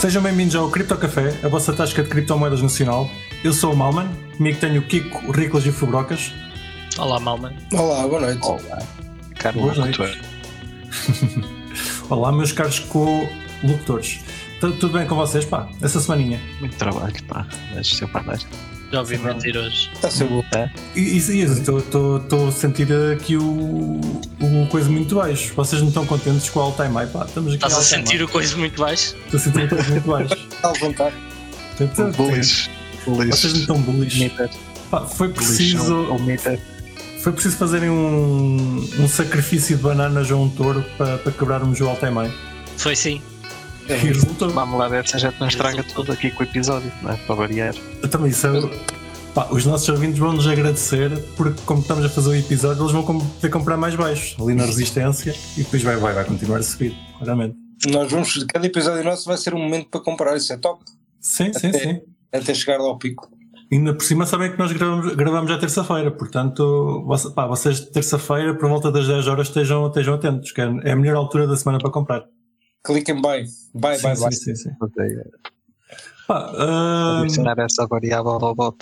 Sejam bem-vindos ao Cripto Café, a vossa tasca de criptomoedas nacional. Eu sou o Malman, comigo tenho o Kiko, o Riclas e o Fubrocas. Olá, Malman. Olá, boa noite. Olá, caro locutor. noites. Olá, meus caros co-locutores. Tudo bem com vocês, pá? Essa semaninha. Muito trabalho, pá, mas seu padeiro. Já ouvi mentir hoje. Está a ser bom. E estou a sentir aqui o, o coisa muito baixo. Vocês não estão contentes com o all-time high, pá? Estamos aqui Estás a sentir o coisa muito baixo? Estou a sentir o coisa muito baixo. Está a levantar. Bullish. Bullish. Vocês não estão bullish. Foi preciso, ou- ou meter. foi preciso fazerem um, um sacrifício de bananas a um touro para, para quebrarmos o all-time high. Foi sim. E resultou. Vamos lá ver se a gente não estraga tudo aqui com o episódio, não é? Para variar. Também isso é- Pá, os nossos ouvintes vão nos agradecer porque, como estamos a fazer o episódio, eles vão que comprar mais baixo ali na resistência e depois vai, vai, vai continuar a subir, claramente. Nós vamos, cada episódio nosso vai ser um momento para comprar, isso é top. Sim, sim, Até- sim. Até chegar lá ao pico. Ainda por cima sabem que nós gravamos, gravamos à terça-feira, portanto, pá, vocês terça-feira, por volta das 10 horas, estejam, estejam atentos, que é é a melhor altura da semana para comprar. Cliquem buy. Buy, sim, buy, buy. sim, sim, sim. Pá, ah, adicionar essa variável ao bot.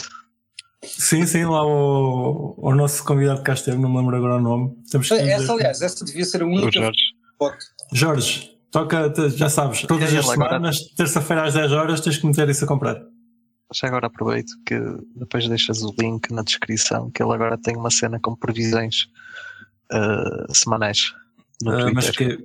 sim, sim, lá o, o nosso convidado que cá esteve, não me lembro agora o nome. Temos que dizer- Essa, aliás, essa devia ser a O única Jorge. foto. Jorge, toca, já sabes, todas as agora- semanas, terça-feira às 10 horas, tens que meter isso a comprar. Já agora aproveito que depois deixas o link na descrição, que ele agora tem uma cena com previsões ah, semanais Ah, mas que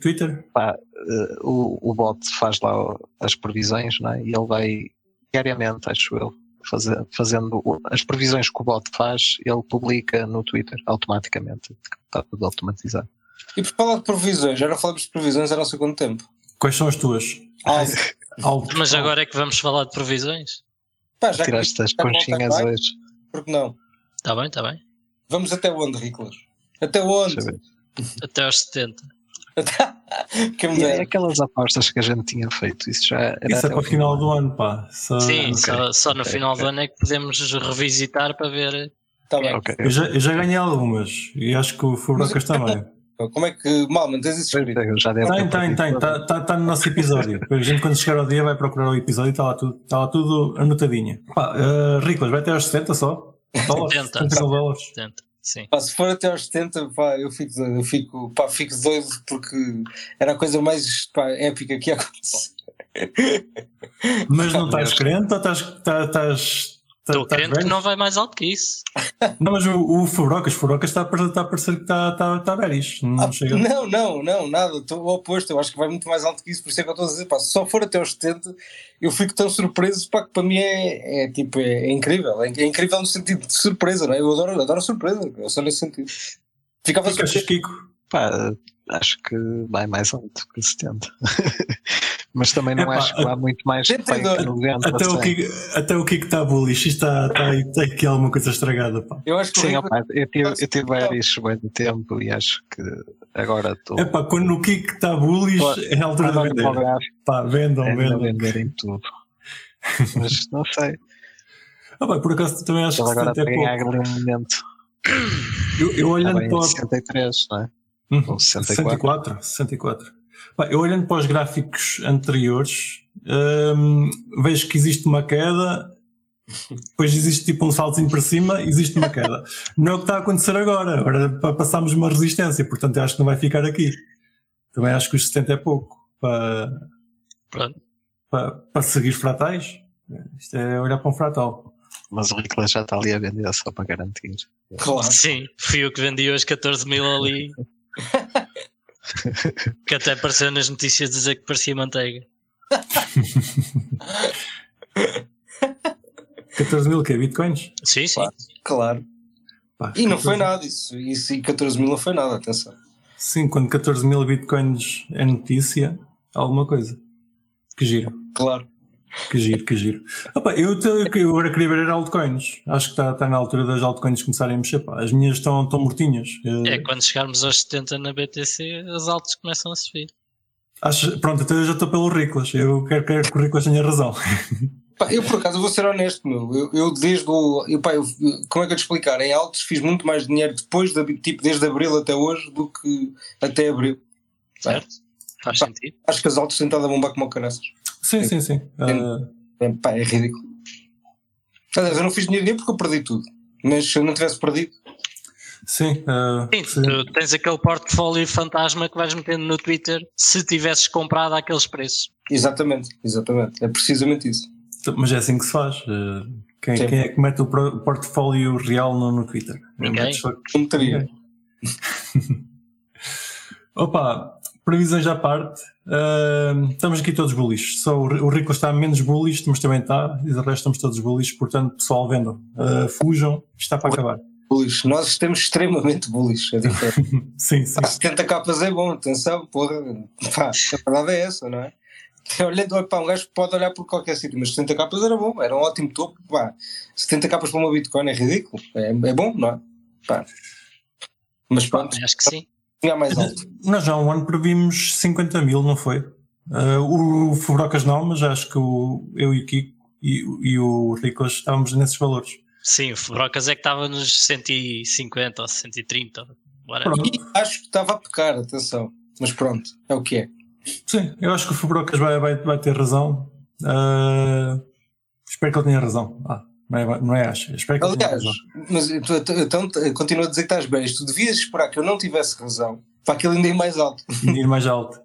Twitter? Pá, eh, o, o bot faz lá o- as previsões, não é? E ele vai diariamente, acho eu, fazer, fazendo o- as previsões que o bot faz, ele publica no Twitter automaticamente. Está tudo automatizado. E por falar de previsões, já não falamos de previsões há não sei quanto tempo. Quais são as tuas? Ah, Alto. Mas agora é que vamos falar de previsões? pá, já Tiraste as que não conchinhas hoje. Porque não? Está bem, está bem. Vamos até onde, Riclas? Até onde? Até aos 70. Quem me E dera. aquelas apostas que a gente tinha feito, isso já era Isso é para o final do ano, pá. Só- Sim, ok. só, só no Ok, final do ok. ano é que podemos revisitar para ver. Tá bem. Eu já, eu já ganhei algumas e acho que o Fubrocas também. Como é que. Mal, não tens isso escrito? Já devo Tem, tem, tem. Está tá, tá no nosso episódio. A gente, quando chegar ao dia, vai procurar o episódio e está lá tudo, tá lá tudo anotadinho. Pá, uh, Riclas, vai até aos 70 só? Dólares? 70. 70 dólares. 70. Sim. Pá, se for até aos 70, pá, eu fico doido, eu fico, pá, fico doido porque era a coisa mais pá, épica que ia acontecer. Mas não estás crente ou estás. estás, estás Estou estás crente que não vai mais alto que isso. Não, mas o, o Fubrocas, Fubrocas está a parecer, está a parecer que está, está, está bearish. Não Ah, chega. não, não, não, nada, estou ao oposto, eu acho que vai muito mais alto que isso, por isso é que eu estou a dizer, pá, se só for até aos 70, eu fico tão surpreso, pá, que para mim é, é tipo, é, é incrível, é, é incrível no sentido de surpresa, não é? Eu adoro, adoro surpresa, eu sou nesse sentido. Ficava surpreso. Kiko? Pá, acho que vai mais alto que 70. Mas também não Epá, acho que há muito mais que vai 72. que 90. Até o, 100. Kiko, até o Kiko está bullish. Isto está, está, aí- tem aqui alguma coisa estragada, pá. Eu acho que Sim, opa, eu tive, eu tive vários bem de tempo e acho que agora estou. É pá, quando o Kiko está bullish, é a altura de vender. Pá, vendam, é vendam. ainda vender em tudo. Mas não sei, Ah, pá, por acaso também acho ele que agora 70 está a é pouco. um. Eu, eu Está olhando para em o- 63, não é? Uhum, ou 64. 64, 64. Eu olhando para os gráficos anteriores, hum, vejo que existe uma queda, depois existe tipo um saltozinho para cima, existe uma queda. Não é o que está a acontecer agora. Agora pa- passamos uma resistência, portanto eu acho que não vai ficar aqui. Também acho que os 70 é pouco para, Pronto. para, para seguir fratais. Isto é olhar para um fratal. Mas o Riclas já está ali a vender só para garantir. Claro. Sim, fui eu que vendi hoje 14 mil ali. que até apareceu nas notícias dizer que parecia manteiga. 14 mil que é bitcoins? Sim, sim. Claro. Claro. Pá, E não 14 foi nada isso, isso e 14 mil não foi nada, atenção. Sim, quando 14 mil bitcoins é notícia, alguma coisa. Que giro, Claro. Que giro, que giro. Opa, eu, te- eu agora queria ver altcoins. Acho que está, está na altura das altcoins começarem a mexer. Pá. As minhas estão, estão mortinhas. Eh, É quando chegarmos aos 70 na BTC, as altas começam a subir. acho, pronto, então eu já estou pelo Riclas. Eu quero, quero que o Riclas tenha razão. Pá, eu por acaso vou ser honesto, meu. Eu, eu desde o. Eu, pá, eu- como é que eu te explicar? Em altos fiz muito mais dinheiro depois, de, tipo, desde abril até hoje, do que até abril. Certo? Faz sentido. Acho que as altas têm estado a bombar como caraças. Sim, sim, sim. Uh, É, pá, é ridículo. Aliás, eu não fiz dinheiro nenhum porque eu perdi tudo. Mas se eu não tivesse perdido, sim, uh, Sim, sim. tu tens aquele portfólio fantasma que vais metendo no Twitter se tivesses comprado àqueles preços. exatamente, exatamente. É precisamente isso. Mas é assim que se faz. Uh, quem, quem é que mete o portfólio real no, no Twitter? Ninguém. Metes só- Não teria. Opa, previsões à parte. uh, estamos aqui todos bullish. Só o, Ri- o Rico está menos bullish, mas também está. E de resto estamos todos bullish. Portanto, pessoal, vendam. Uh, fujam. Está para acabar. Bullish. Nós estamos extremamente bullish. É diferente. Sim, sim. Pá, 70 capas é bom, atenção, porra. Pá, a verdade é essa, não é? Olhando para um gajo pode olhar por qualquer sítio, mas 70 capas era bom, era um ótimo topo. Pá, 70 capas para uma Bitcoin é ridículo. É, é bom, não é? Pá. Mas pronto, Acho que sim. Tinha mais alto. Nós já há um ano previmos 50 mil, não foi? Uh, o Fubrocas não, mas acho que o, eu e o Kiko e, e o Rico estávamos nesses valores. Sim, o Fubrocas é que estava nos 150 ou 130. whatever. Pronto. E acho que estava a pecar, atenção. Mas pronto, é o que é. Sim, eu acho que o Fubrocas vai, vai, vai ter razão. Uh, espero que ele tenha razão. Ah, não é, não é acho. Espero que Aliás, mas tu- tu- então continuo a dizer que estás bem. Tu devias esperar que eu não tivesse razão para aquele ainda ir mais alto. Ir mais alto.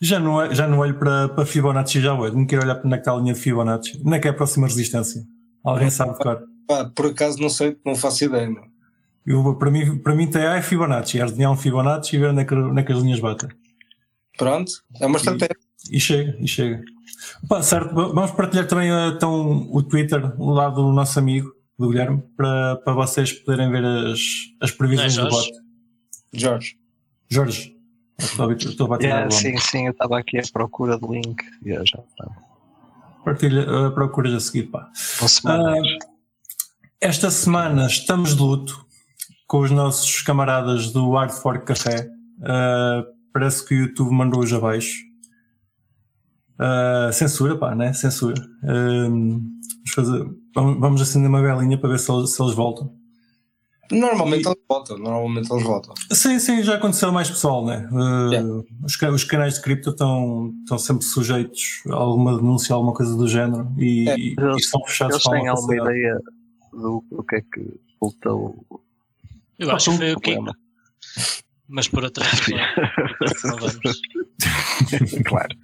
Já não, já não olho para, para Fibonacci, já olho. Não quero olhar para onde é que está a linha de Fibonacci. Onde é que é a próxima resistência? Alguém sabe, cara. Pá, por acaso não sei, não faço ideia. Não. Eu, para mim, para mim TA é Fibonacci. É desenhar um Fibonacci e ver onde é que, onde é que as linhas batem. Pronto, é uma estratégia. E chega, e chega. Opa, certo, vamos partilhar também eh, então, o Twitter lá do nosso amigo, do Guilherme, para, para vocês poderem ver as, as previsões é do Jorge? bot. Jorge. Jorge, estou a, estou a bater Yeah, sim, sim, eu estava aqui à procura do link. Yeah, já, Partilha, uh, procuras a seguir, pá. Ah, esta semana estamos de luto com os nossos camaradas do Hard Fork Café. Ah, parece que o YouTube mandou-os abaixo. Ah, censura, pá, né? Censura. Ah, vamos, fazer, vamos, vamos acender uma velinha para ver se eles, se eles voltam. Normalmente E- eles votam, normalmente eles votam. Sim, sim, já aconteceu mais pessoal, né? Ah, Yeah. os, os canais de cripto estão, estão sempre sujeitos a alguma denúncia, alguma coisa do género e, É, e, eles- estão fechados Eles com têm alguma ideia do, do que é que resultou Eu acho que foi o problema. mas por outra razão. Não vamos. claro.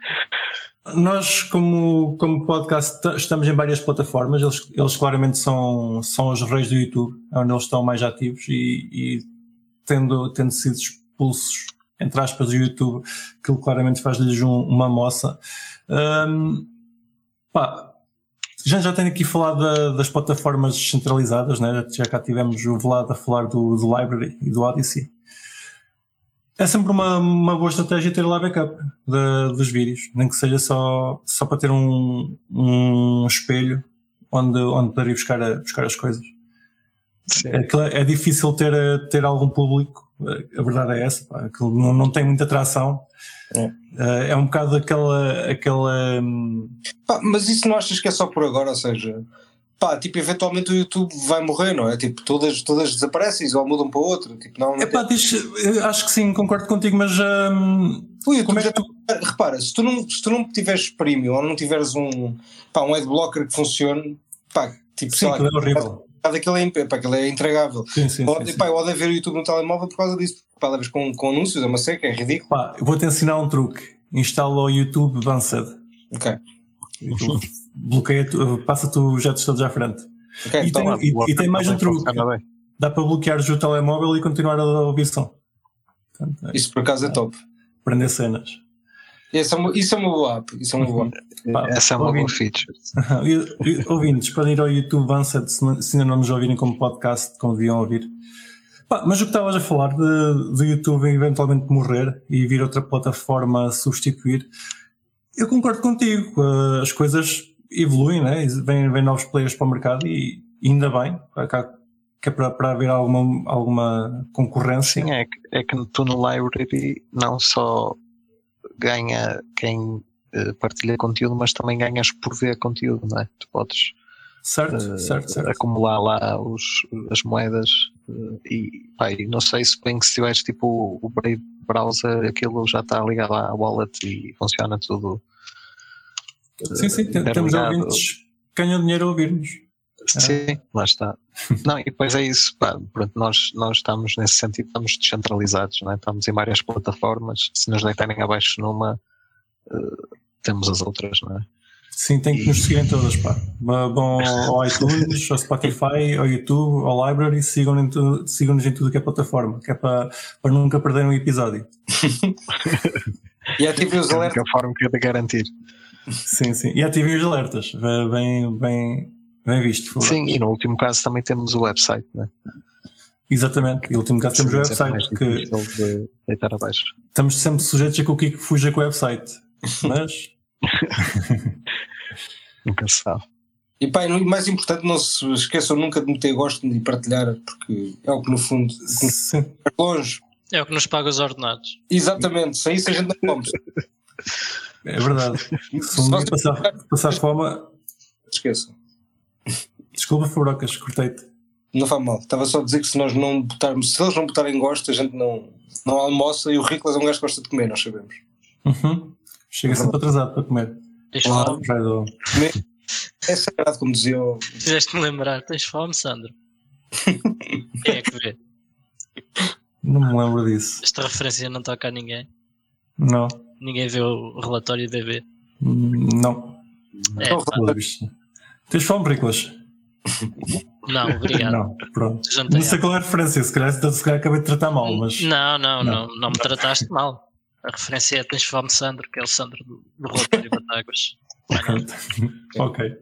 Nós, como, como podcast, estamos em várias plataformas. Eles, eles claramente são, são os reis do YouTube, é onde eles estão mais ativos e, e tendo, tendo sido expulsos, entre aspas, do YouTube, aquilo claramente faz-lhes um- uma moça. Hum, pá, já, já tenho aqui falado da- das plataformas descentralizadas, né? já cá tivemos o Vlad a falar do, do Library e do Odyssey. É sempre uma, uma boa estratégia ter lá backup da- dos vídeos, nem que seja só, só para ter um, um espelho onde, onde poder ir buscar, a- buscar as coisas. É, é difícil ter, ter algum público, a verdade é essa, pá, aquilo não, não tem muita atração. É. Eh, É um bocado aquela. aquela hum, Pá, mas isso não achas que é só por agora? Ou seja, pá, tipo, eventualmente o YouTube vai morrer, não é? Tipo, todas, todas desaparecem ou mudam para outro. Tipo, não, epá, diz- eu acho que sim, concordo contigo, mas hum, o YouTube como é que tu. repara, se tu não, se tu não tiveres premium ou não tiveres um, pá, um adblocker que funcione, pá, tipo, Sim, sei lá, é horrível. aquele é, pá, aquele é intragável. Sim, sim, Pode, sim, sim. pá, eu odeio ver o YouTube no telemóvel por causa disso. Pá, levas com, com anúncios, é uma seca, é ridículo. Pá, eu vou-te ensinar um truque. Instala o YouTube Advanced. Ok, E tu Bloqueia, tu- passa-te os jatos todos à frente. ok, E então, tem- lá. e- e tem mais um truque. Dá para bloquear o telemóvel e continuar a ouvir som. Portanto, é isso por acaso é top. aprender cenas. Isso é, uma, isso é uma boa app. Isso é uma boa app. Pá, Essa é uma boa feature. Ouvintes, podem ir ao YouTube Advanced se, não- se ainda não nos ouvirem como podcast, como deviam ouvir. Pá, mas o que estavas a falar de, de YouTube eventualmente morrer e vir outra plataforma substituir, eu concordo contigo. eh, As coisas evoluem, né? Vêm, vêm novos players para o mercado e ainda bem, cá- que é para, para haver alguma, alguma concorrência. Sim, é que, é que tu no library não só ganha quem eh, partilha conteúdo, mas também ganhas por ver conteúdo, não é? Tu podes Certo, eh, certo, certo. acumular lá os, as moedas eh, e pá, não sei se bem que se tiveres tipo o Brave browser aquilo já está ligado à wallet e funciona tudo Sim, sim, tem- temos ouvintes que ganham dinheiro a ouvir-nos. Sim, lá está. Não, e depois é isso, pá, pronto, nós, nós estamos nesse sentido, estamos descentralizados, não é? estamos em várias plataformas, se nos deitarem abaixo numa, eh, temos as outras, não é? Sim, tem que nos seguir em todas, pá. Vão ao iTunes, ao Spotify, ao YouTube, ao Library, sigam-nos em, tudo, sigam-nos em tudo que é plataforma, que é para, para nunca perderem um episódio. E ativem os É a alertas. única forma que é de garantir. Sim, sim. E ativem os alertas. Bem, bem, bem visto. favor. Sim, e no último caso também temos o website, não é? Exatamente. E o último caso temos o website, que de deitar abaixo. estamos sempre sujeitos a que o Kiko fuja com o website. Mas, Nunca se sabe. E pá, e mais importante, não se esqueçam nunca de meter gosto e partilhar, porque é o que no fundo, sim. longe. É o que nos paga os ordenados. Exatamente, sem isso a gente não come. É verdade. Se um dia passar, passar fome, esqueçam. desculpa, Fubrocas, cortei-te. Não faz mal. Estava só a dizer que se nós não botarmos, se eles não botarem gosto, a gente não, não almoça e o Riclas é um gajo que gosta de comer, nós sabemos. Uhum. Chega sempre atrasado para comer. Tens Claro. fome? É sagrado, como dizia o. Fizeste-me lembrar. Tens fome, Sandro? Quem é que vê? Não me lembro disso. Esta referência não toca a ninguém. Não. Ninguém vê o relatório DB. Hum, Não. É, Não. Tens fome, Riclas? não, obrigado. Não, pronto. Não Não sei qual é a referência, se calhar, se calhar acabei de tratar mal, mas. Não, não, Não. não, não, me trataste mal. A referência é Tens Fome Sandro, que é o Sandro do, do relatório Batáguas. Ok.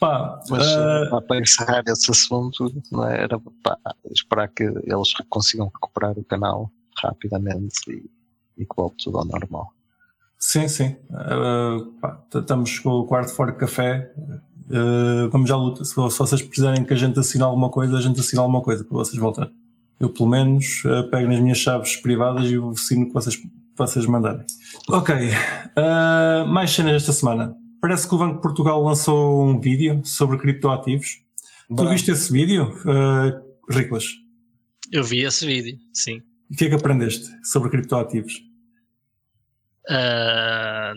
Pá, Mas eh, para encerrar esse assunto, não é? era pá, esperar que eles consigam recuperar o canal rapidamente e, e que volte tudo ao normal. sim, sim. Pá, t- estamos com o quarto fora de café. Ah, vamos à luta. Se, se vocês precisarem que a gente assine alguma coisa, a gente assina alguma coisa para vocês voltarem. Eu, pelo menos, ah, pego nas minhas chaves privadas e o que vocês, que vocês mandarem. Ok. Mais cenas esta semana. Parece que o Banco de Portugal lançou um vídeo sobre criptoativos. Tu viste esse vídeo, uh, Riclas? Eu vi esse vídeo, sim. E o que é que aprendeste sobre criptoativos? É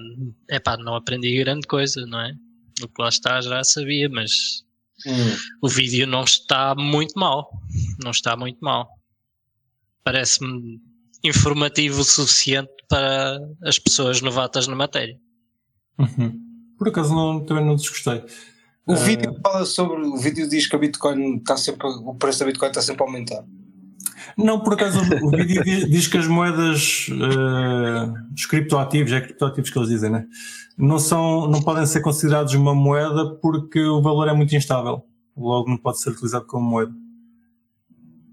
epá, não aprendi grande coisa, não é? O que lá está já sabia, mas Hum. o vídeo não está muito mal. Não está muito mal. Parece-me informativo o suficiente para as pessoas novatas na matéria. Uhum. Por acaso não, também não desgostei. O Ah. vídeo fala sobre. O vídeo diz que a Bitcoin está sempre. O preço da Bitcoin está sempre a aumentar. Não, por acaso o vídeo diz, diz que as moedas uh, dos criptoativos, é criptoativos que eles dizem, né? Não, são, não podem ser considerados uma moeda porque o valor é muito instável. Logo não pode ser utilizado como moeda.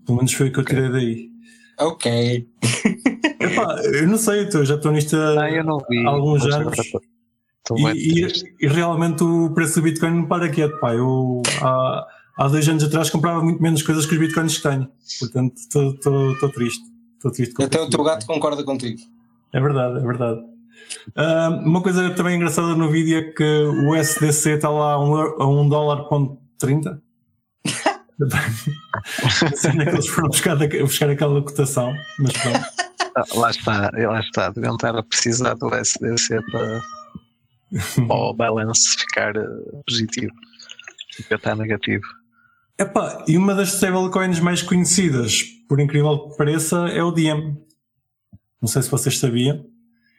Pelo menos foi o que eu tirei daí. Ok. Epá, eu não sei, eu já estou nisto há Não, eu não alguns anos. E, e- e realmente o preço do Bitcoin não para quieto, pá. Eu há, há dois anos atrás comprava muito menos coisas que os Bitcoins que tenho. Portanto, estou triste. Estou triste com Até o preço teu gato concorda contigo. É verdade, é verdade. Ah, uma coisa também engraçada no vídeo é que o SDC está lá a um, euro- a um dólar ponto 30. Assim é que eles foram buscar, buscar aquela cotação, mas pronto. Ah, Lá está, lá está. Deviam estar a precisar do SDC para, para o balance ficar eh, positivo. Fica estar negativo. Epá, e uma das stablecoins mais conhecidas, por incrível que pareça, é o Diem. Não sei se vocês sabiam.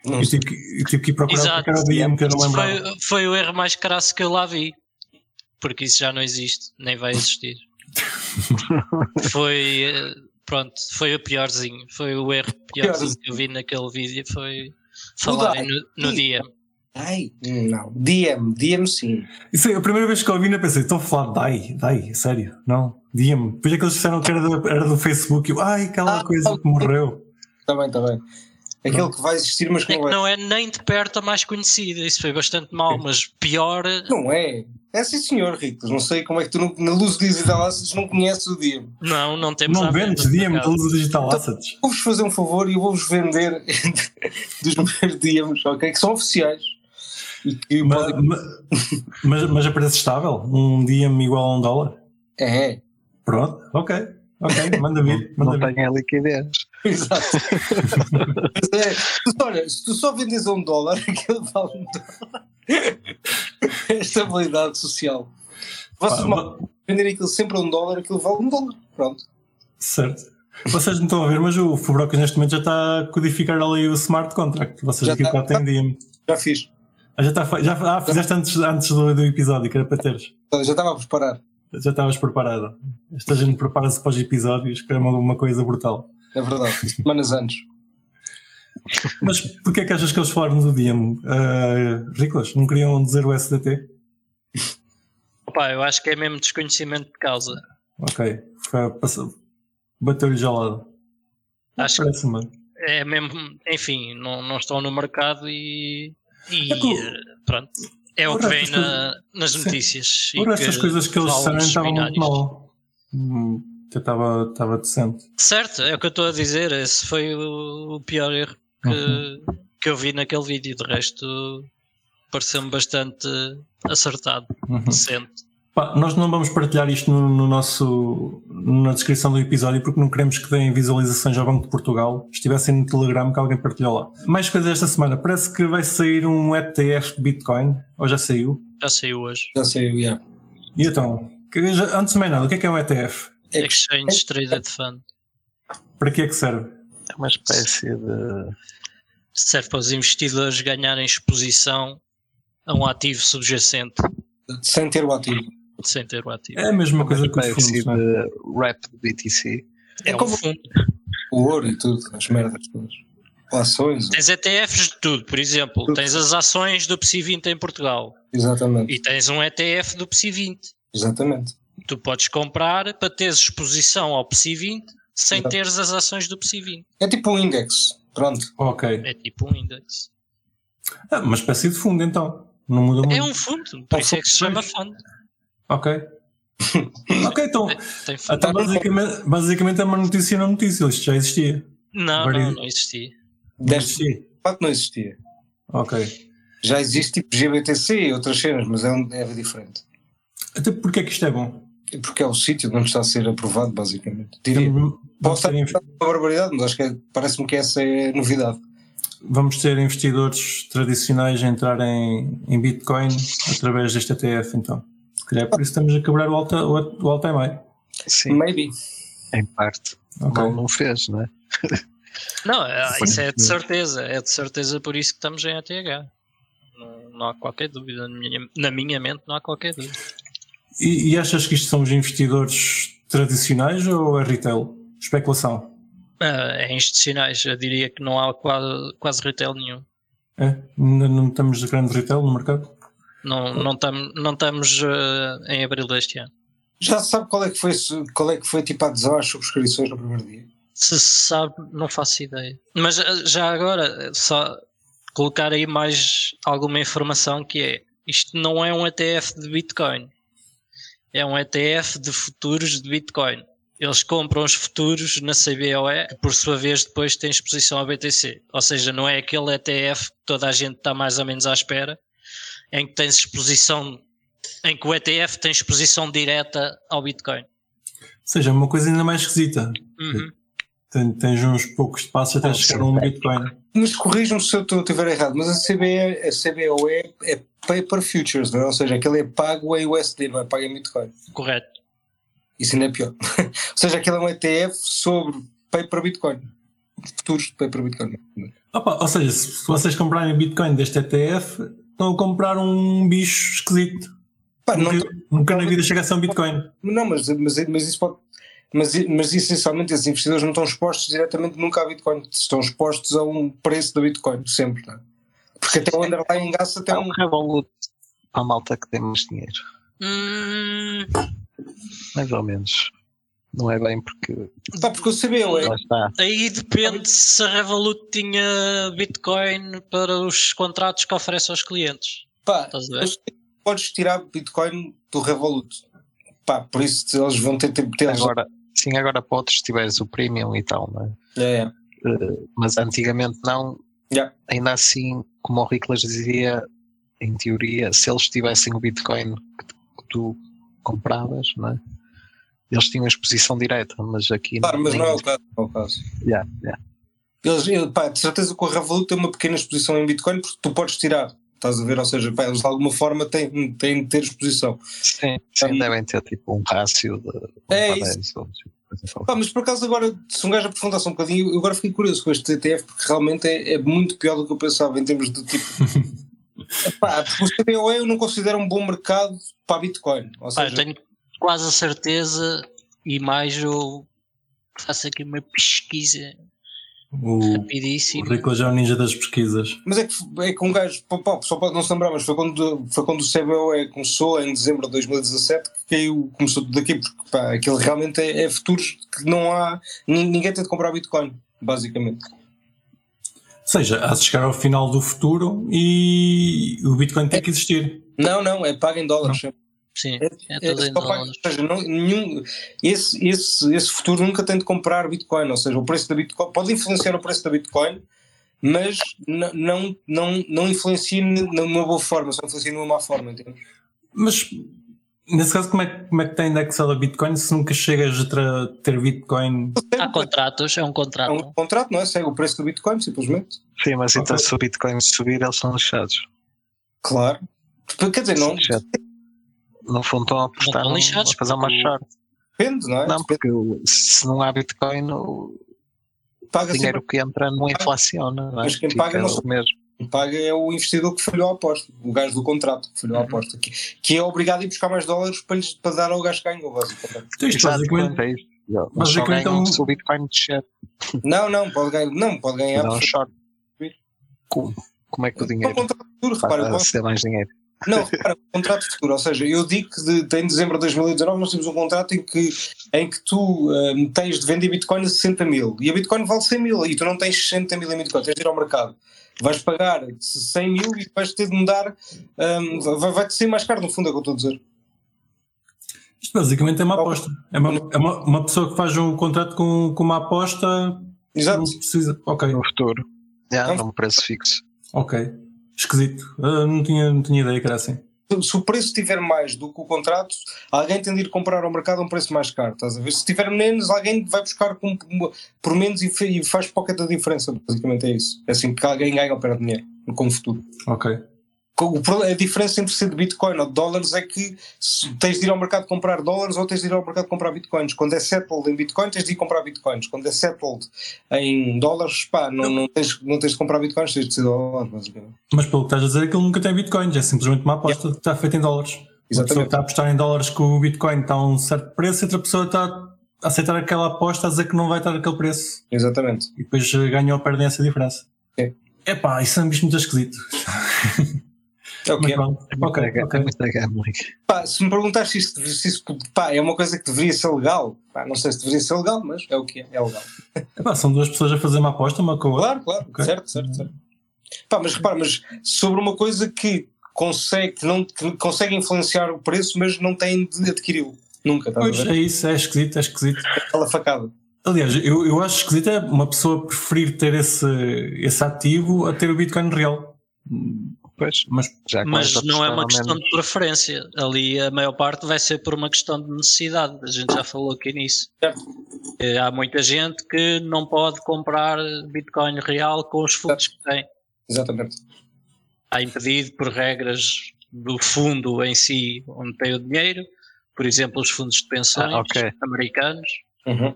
Não Eu tive que, eu tive que ir procurar Exato. porque era o Diem que eu não lembrava. foi, foi o erro mais crasso que eu lá vi. Porque isso já não existe, nem vai existir. foi, eh, pronto, foi o piorzinho. Foi o erro piorzinho que eu vi naquele vídeo. Foi falarem no, no dia. Ai, não. DM, DM sim. Isso é a primeira vez que eu ouvi, eu pensei, estão a falar de DAI, DAI, sério, não, Diem. Depois é que eles disseram que era do, era do Facebook, eu, ai, aquela Ah, coisa que morreu. Está bem, está bem. Aquele que vai existir, mas que É não é. não é nem de perto a mais conhecida. Isso foi bastante mal, mas pior. Não é. É sim, senhor, Ricos. Não sei como é que tu, não- na luz digital assets, não conheces o DM. Não, não temos Não vendes Diem da Luz Digital Então- Assets. Vou-vos fazer um favor e eu vou-vos vender dos meus DMs, ok? Que são oficiais. E que Mas, podem. mas, mas a preço estável? Um Diem igual a um dólar? É, Pronto, ok, ok, manda vir, manda Não vir. tem a liquidez. exato. É, olha, se tu só vendes a um dólar, aquilo vale um dólar. A estabilidade social. Vocês Pá, mal venderem aquilo sempre a um dólar, aquilo vale um dólar. Pronto. Certo. Vocês não estão a ver, mas o Fubrocas neste momento já está a codificar ali o smart contract. Vocês Já aqui está. para atendem Já fiz. Ah, já fe- já, ah, fizeste antes, antes do, do episódio, que era para teres. Já estava a preparar. Já estavas preparado. Esta gente prepara-se para os episódios, que é uma, uma coisa brutal. É verdade. Semanas antes. Mas porquê é que achas que eles falaram do Diem? Uh, Ricos, não queriam dizer o SDT? Opa, eu acho que é mesmo desconhecimento de causa. Ok. Bateu-lhe gelado. Acho que é mesmo, enfim, não, não estão no mercado e, e É que eh, pronto. É o que vem na- nas notícias. e Por estas que coisas que eles nos estavam muito mal. Hum, até Estava estava decente. Certo, é o que eu estou a dizer. Esse foi o, o pior erro que, Uhum. que eu vi naquele vídeo. De resto, pareceu-me bastante acertado, Uhum. decente. Pá, nós não vamos partilhar isto no, no nosso na descrição do episódio porque não queremos que deem visualizações ao Banco de Portugal. Estivessem no Telegram que alguém partilhou lá. Mais coisas esta semana. Parece que vai sair um ETF de Bitcoin. Ou já saiu? Já saiu hoje. Já sei, yeah. E então, que- já- antes de mais nada, o que é que é um ETF? É que Exchange Traded Fund. Para que é que serve? É uma espécie de. Serve para os investidores ganharem exposição a um ativo subjacente sem ter o ativo. Sem ter o ativo. É a mesma coisa que espécie fundos, não é? de rap de BTC. É, É um como- fundo. O ouro e tudo, as merdas todas. Ações, Tens ETFs de tudo, por exemplo, Tudo. tens as ações do PSI 20 em Portugal exatamente. e tens um ETF do PSI 20. Exatamente. Tu podes comprar para teres exposição ao PSI 20 sem Exato. teres as ações do PSI 20. É tipo um index. Pronto. Ok. É tipo um index. É uma espécie de fundo então. Não muda muito. É um fundo, por isso é que se chama fundo. Ok. ok, então. Tem então basicamente, basicamente é uma notícia na notícia. Isto já existia. Não, não, não existia. Não existia. fato não existia. Ok. Já existe tipo GBTC e outras cenas, mas é, um, é diferente. Até porque é que isto é bom? Porque é o sítio onde está a ser aprovado, basicamente. Diria. Vamos Posso estar uma barbaridade, mas acho que é- parece-me que essa é a novidade. vamos ter investidores tradicionais a entrar em, em Bitcoin através deste ETF, então. Calhar por isso estamos a quebrar o all-time high. Sim, Maybe. em parte. Ok. Mal não fez, não é? Não, é- isso é de certeza. É de certeza por isso que estamos em ATH. Não, não há qualquer dúvida. Na minha, na minha mente não há qualquer dúvida. E, e achas que isto são os investidores tradicionais ou é retail? Especulação? Ah, é institucionais. Eu diria que não há quase, quase retail nenhum. É? Ainda não estamos de grande retail no mercado? Não, não, tam, não estamos ah, em abril deste ano. Já se sabe qual é que foi, qual é que foi tipo a adesão às subscrições no primeiro dia? Se sabe, não faço ideia. Mas ah, já agora, só colocar aí mais alguma informação que é isto não é um ETF de Bitcoin. É um ETF de futuros de Bitcoin. Eles compram os futuros na CBOE, que por sua vez depois têm exposição ao BTC. Ou seja, não é aquele ETF que toda a gente está mais ou menos à espera, em que tens exposição, em que o ETF tem exposição direta ao Bitcoin. Ou seja, é uma coisa ainda mais esquisita. Uhum. Ten- Tens uns poucos passos até chegar a um Bitcoin. Mas corrijam-me se eu estou- estiver errado, mas a, CBE, a CBOE é Paper Futures, não é? ou seja, aquele é pago em USD, não é pago em Bitcoin. Correto. Isso ainda é pior. ou seja, aquele é um ETF sobre Paper Bitcoin. Futuros de Paper Bitcoin. Opa, ou seja, se vocês comprarem Bitcoin deste ETF, estão a comprar um bicho esquisito. Pá, não, Nunca, nunca na vida chega a ser um Bitcoin. não mas, mas, mas isso pode. Mas, mas essencialmente esses investidores não estão expostos diretamente nunca a Bitcoin, estão expostos a um preço da Bitcoin, sempre, não é? Porque até o underlying gas até É um. um Revolut para a malta que tem mais dinheiro. Hum, Mais ou menos. Não é bem porque. Pá, porque o Lá está. Aí depende se a Revolut tinha Bitcoin para os contratos que oferece aos clientes. pá, podes tirar Bitcoin do Revolut. Pá, por isso eles vão ter tempo de ter. Agora, sim, agora podes se tiveres o premium e tal, não é? É, é. mas antigamente não. Yeah. Ainda assim, como o Riclas dizia, em teoria, se eles tivessem o Bitcoin que, tu- que tu compravas, não é? Eles tinham exposição direta, mas aqui Claro, mas nem- não é o caso. Não é o caso. Yeah, yeah. Eles, ele- pá, de certeza que o Revolut tem uma pequena exposição em Bitcoin porque tu podes tirar. Estás a ver? Ou seja, pá, eles de alguma forma têm, têm de ter exposição. Sim, sim Um, devem ter tipo um rácio de É um para isso. 10 ou tipo, assim. Pá, mas por acaso agora, se um gajo aprofundar-se um bocadinho, eu agora fiquei curioso com este ETF porque realmente é, é muito pior do que eu pensava em termos de tipo. Epá, porque o CBOE eu não considero um bom mercado para a Bitcoin. Ou Pá, eu seja, tenho quase a certeza e mais eu faço aqui uma pesquisa O, o rapidíssima. Rico já é o ninja das pesquisas. Mas é que, é que um gajo, pá, pá, só pode não se lembrar, mas foi quando, foi quando o CBOE começou em dezembro de 2017 que caiu, começou tudo aqui, porque pá, aquilo realmente é, é futuros que não há, nin- ninguém tem de comprar Bitcoin, basicamente. Ou seja, há de chegar ao final do futuro e o Bitcoin tem que existir. Não, não, é pago em dólares. Sim, É, é é tudo pago, dólares. ou seja, não, nenhum, esse, esse, esse futuro nunca tem de comprar Bitcoin, ou seja, o preço da Bitcoin pode influenciar o preço da Bitcoin, mas não, não, não influencia numa boa forma, só influencia numa má forma, entende? Mas nesse caso, como é, que- como é que está indexado a Bitcoin se nunca chegas a ter Bitcoin? Há contratos, é um É contrato. um contrato, não é? Segue o preço do Bitcoin, simplesmente. Sim, mas então Ok. se o Bitcoin subir, eles são lixados. Claro. Quer dizer, não. No fundo estão a apostar num- lixados, a fazer uma o- short. depende, não é? Não, porque o- se não há Bitcoin, o paga dinheiro sempre, que entra não inflaciona. Não é? Mas quem Fica paga não o mesmo. quem paga é o investidor que falhou a aposta, o gajo do contrato que falhou a aposta, que, que é obrigado a ir buscar mais dólares para, lhes, para dar ao gajo que ganhou, basicamente. Então, isto Exato, basicamente, é isso. Mas é um- se o Bitcoin descer. Não, não, pode ganhar, não, pode ganhar. Não, short. Como? Como é que o É um dinheiro contrato futuro, repara, posso- ser mais dinheiro? Não, repara, um contrato futuro, ou seja, eu digo que de, em dezembro de 2019 nós temos um contrato em que, em que tu hum, tens de vender Bitcoin a 60 mil e a Bitcoin vale 100 mil e tu não tens 60 mil em Bitcoin, tens de ir ao mercado. Vais pagar 100 mil e vais ter de mudar, hum, vai- vai-te ser mais caro, no fundo, é o que eu estou a dizer. isto basicamente é uma aposta. É uma, é uma, uma pessoa que faz um contrato com, com uma aposta. Exato. Não precisa. Ok, No futuro. Já, Vamos- num preço fixo. ok. Esquisito. Ah, não, tinha, não tinha ideia que era assim. Se o preço estiver mais do que o contrato, alguém tem de ir comprar ao mercado a um preço mais caro, estás a ver? Se tiver menos, alguém vai buscar com- por menos e, e faz pocket a diferença, basicamente é isso. É assim que alguém ganha ou perde dinheiro com o futuro. Ok. A diferença entre ser de Bitcoin ou de dólares é que tens de ir ao mercado comprar dólares ou tens de ir ao mercado comprar Bitcoins. Quando é settled em Bitcoin, tens de ir comprar Bitcoins. Quando é settled em dólares, pá, não, não, tens, não tens de comprar Bitcoins, tens de ser dólares. Mas pelo que estás a dizer, aquilo nunca tem Bitcoins. É simplesmente uma aposta que está feita em dólares. Uma pessoa que Exatamente. está a apostar em dólares que o Bitcoin está a um certo preço e outra pessoa está a aceitar aquela aposta a dizer que não vai estar aquele preço. Exatamente. E depois eh, ganham ou perdem essa diferença. É. Epá, isso é um bicho muito esquisito. É o Mas é. É Ok, ga- ok. é. Pá, se me perguntares se isso, se isso pá, é uma coisa que deveria ser legal, pá, não sei se deveria ser legal, mas é o que é, é legal. Epá, são duas pessoas a fazer uma aposta, uma com a outra. Claro, claro, Ok. certo, certo, certo. Pá, mas repara, mas sobre uma coisa que consegue, que não, que consegue influenciar o preço, mas não tem de adquiri-lo. Nunca, Pois é isso, é esquisito, é esquisito. Aquela facada. Aliás, eu, eu acho esquisito é uma pessoa preferir ter esse, esse ativo a ter o Bitcoin real. Pois, Mas Mas não é uma questão menos- de preferência. Ali a maior parte vai ser por uma questão de necessidade. A gente já falou aqui nisso. Certo. Há muita gente que não pode comprar Bitcoin real com os fundos que tem. Exatamente. Está impedido por regras do fundo em si onde tem o dinheiro. Por exemplo, os fundos de pensões Ah, ok. americanos Uhum.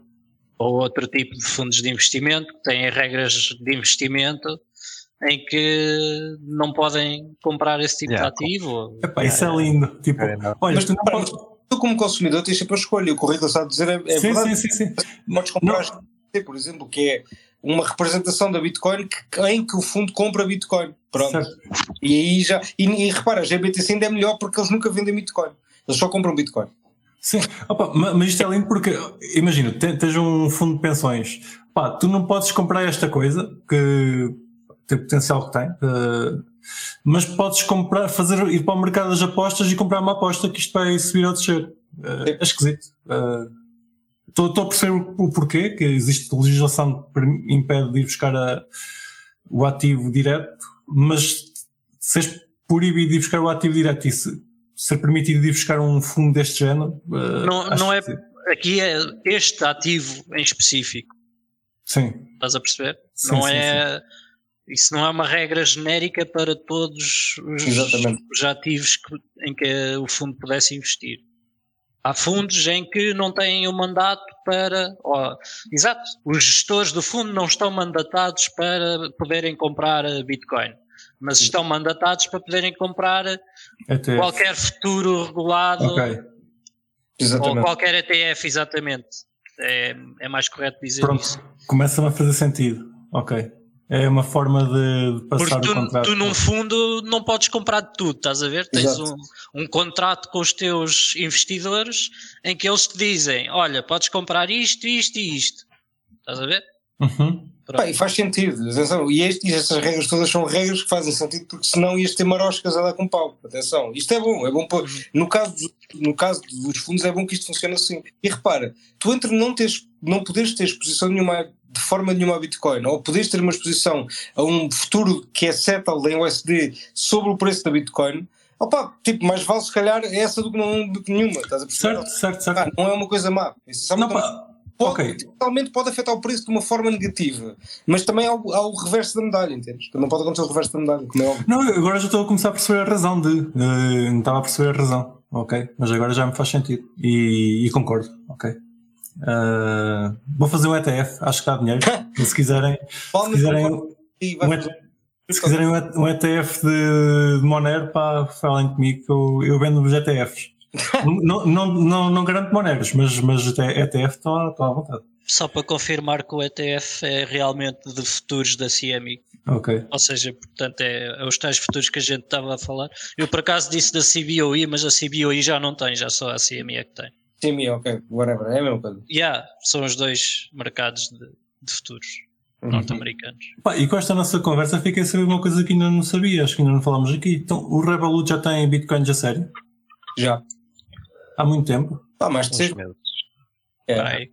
ou outro tipo de fundos de investimento que têm regras de investimento em que não podem comprar esse tipo Yeah, de ativo. epá, isso é lindo. Tipo, É, olha, Mas tu não podes. Tu, como consumidor, tens sempre a escolha. O currículo está a dizer é, é sim, verdade. sim, sim, sim. Podes comprar, por exemplo, que é uma representação da Bitcoin que- em que o fundo compra Bitcoin. Pronto. Certo. E aí já. E, e repara, a GBTC ainda é melhor porque eles nunca vendem Bitcoin. Eles só compram Bitcoin. Sim, Opa, ma- mas isto é lindo porque, imagina, te- tens um fundo de pensões, pá, tu não podes comprar esta coisa que tem o potencial que tem, eh, mas podes comprar, fazer, ir para o mercado das apostas e comprar uma aposta que isto vai subir ou descer. Eh, é esquisito. Estou a perceber o, porquê, que existe legislação que impede de ir buscar a- o ativo direto, mas se és proibido de ir buscar o ativo direto e se, ser permitido de ir buscar um fundo deste género. eh, Não- não é- sim. Aqui é este ativo em específico. Sim. Estás a perceber? Sim, não sim, é. Isso não é uma regra genérica para todos os, Exatamente. os ativos que- em que o fundo pudesse investir. Há fundos em que não têm o mandato para. ó, exato, os gestores do fundo não estão mandatados para poderem comprar Bitcoin, mas estão mandatados para poderem comprar ETF. qualquer futuro regulado Ok. ou qualquer ETF, exatamente. É, é mais correto dizer Pronto. isso. Começa-me a fazer sentido. Ok. É uma forma de de passar Porque o tu, contrato. tu, num fundo, não podes comprar de tudo, estás a ver? Tens um, um contrato com os teus investidores em que eles te dizem: Olha, podes comprar isto, isto e isto. Estás a ver? Uhum. E faz sentido, atenção. E, este, e estas regras todas são regras que fazem sentido, porque senão ias ter maroscas a dar com pau. Atenção, isto é bom, é bom para, no, caso, dos- no caso dos fundos, é bom que isto funcione assim. E repara, tu entre não, teres, não poderes ter exposição nenhuma, de forma nenhuma a Bitcoin, ou poderes ter uma exposição a um futuro que é settled em USD sobre o preço da Bitcoin, opa, tipo, mais vale se calhar essa do que, não, do que nenhuma, estás a perceber? Certo, certo, certo. Ah, não é uma coisa má. não, Essencialmente, pá, pode, ok. potencialmente pode afetar o preço de uma forma negativa, mas também há o, há o reverso da medalha, entendes? Também pode acontecer o reverso da medalha, como é óbvio. Não, agora já estou a começar a perceber a razão de. eh, não estava a perceber a razão. Ok. Mas agora já me faz sentido. E, e concordo. Ok. Eh, vou fazer um ETF. Acho que dá dinheiro. E se quiserem, se quiserem, se quiserem um ETF de, de Monero, pá, falem comigo que eu, eu vendo os ETFs. não, não, não, não garanto Moneros, mas, mas ETF estou à- estou à vontade. Só para confirmar que o ETF é realmente de futuros da CME. Ok. Ou seja, portanto, é, é os tais futuros que a gente estava a falar. Eu por acaso disse da CBOE, mas a CBOE já não tem, já só a CME é que tem. Sim, ok, whatever, é a mesma coisa. E há, são os dois mercados de, de futuros Uhum. norte-americanos. Pá, e com esta nossa conversa fiquei a saber uma coisa que ainda não sabia, acho que ainda não falámos aqui. Então, o Revolut já tem bitcoins a sério? Já. Há muito tempo? Pá, mais de seis. meses. É.